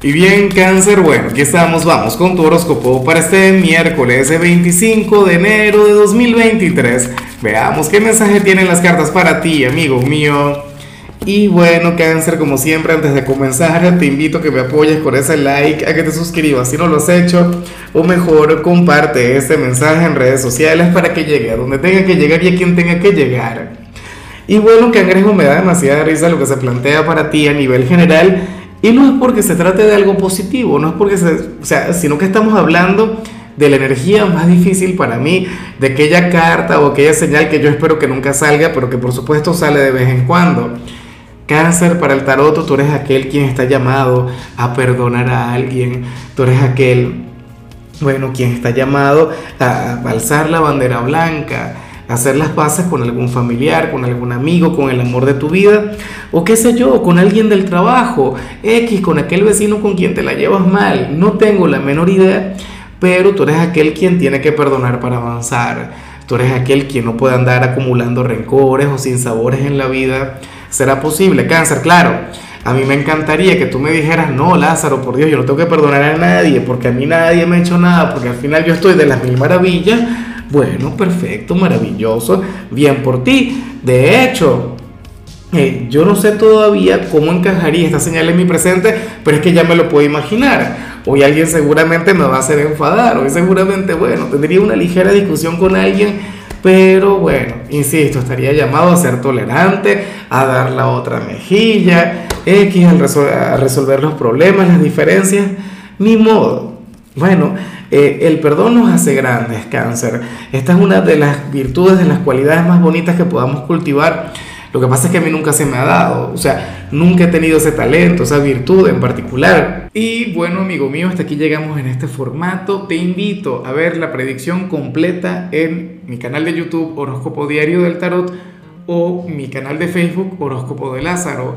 Y bien, cáncer, bueno, aquí estamos, vamos con tu horóscopo para este miércoles 25 de enero de 2023. Veamos qué mensaje tienen las cartas para ti, amigo mío. Y bueno, cáncer, como siempre, antes de comenzar, te invito a que me apoyes con ese like, a que te suscribas si no lo has hecho, o mejor, comparte este mensaje en redes sociales para que llegue a donde tenga que llegar y a quien tenga que llegar. Y bueno, cangrejo, me da demasiada risa lo que se plantea para ti a nivel general y no es porque se trate de algo positivo, no es porque se, o sea, sino que estamos hablando de la energía más difícil para mí, de aquella carta o aquella señal que yo espero que nunca salga, pero que por supuesto sale de vez en cuando. Cáncer para el tarot, tú eres aquel quien está llamado a perdonar a alguien, tú eres aquel, bueno, quien está llamado a alzar la bandera blanca, hacer las paces con algún familiar, con algún amigo, con el amor de tu vida, o qué sé yo, con alguien del trabajo, X, con aquel vecino con quien te la llevas mal, no tengo la menor idea, pero tú eres aquel quien tiene que perdonar para avanzar, tú eres aquel quien no puede andar acumulando rencores o sin sabores en la vida, será posible, cáncer, claro. A mí me encantaría que tú me dijeras, no, Lázaro, por Dios, yo no tengo que perdonar a nadie, porque a mí nadie me ha hecho nada, porque al final yo estoy de las mil maravillas, bueno, perfecto, maravilloso, bien por ti. De hecho, eh, yo no sé todavía cómo encajaría esta señal en mi presente, pero es que ya me lo puedo imaginar. Hoy alguien seguramente me va a hacer enfadar, hoy seguramente, bueno, tendría una ligera discusión con alguien, pero bueno, insisto, estaría llamado a ser tolerante, a dar la otra mejilla, X, a resolver los problemas, las diferencias, ni modo. Bueno, eh, el perdón nos hace grandes, cáncer. Esta es una de las virtudes, de las cualidades más bonitas que podamos cultivar. Lo que pasa es que a mí nunca se me ha dado, o sea, nunca he tenido ese talento, esa virtud en particular. Y bueno, amigo mío, hasta aquí llegamos en este formato. Te invito a ver la predicción completa en mi canal de YouTube Horóscopo Diario del Tarot o mi canal de Facebook Horóscopo de Lázaro.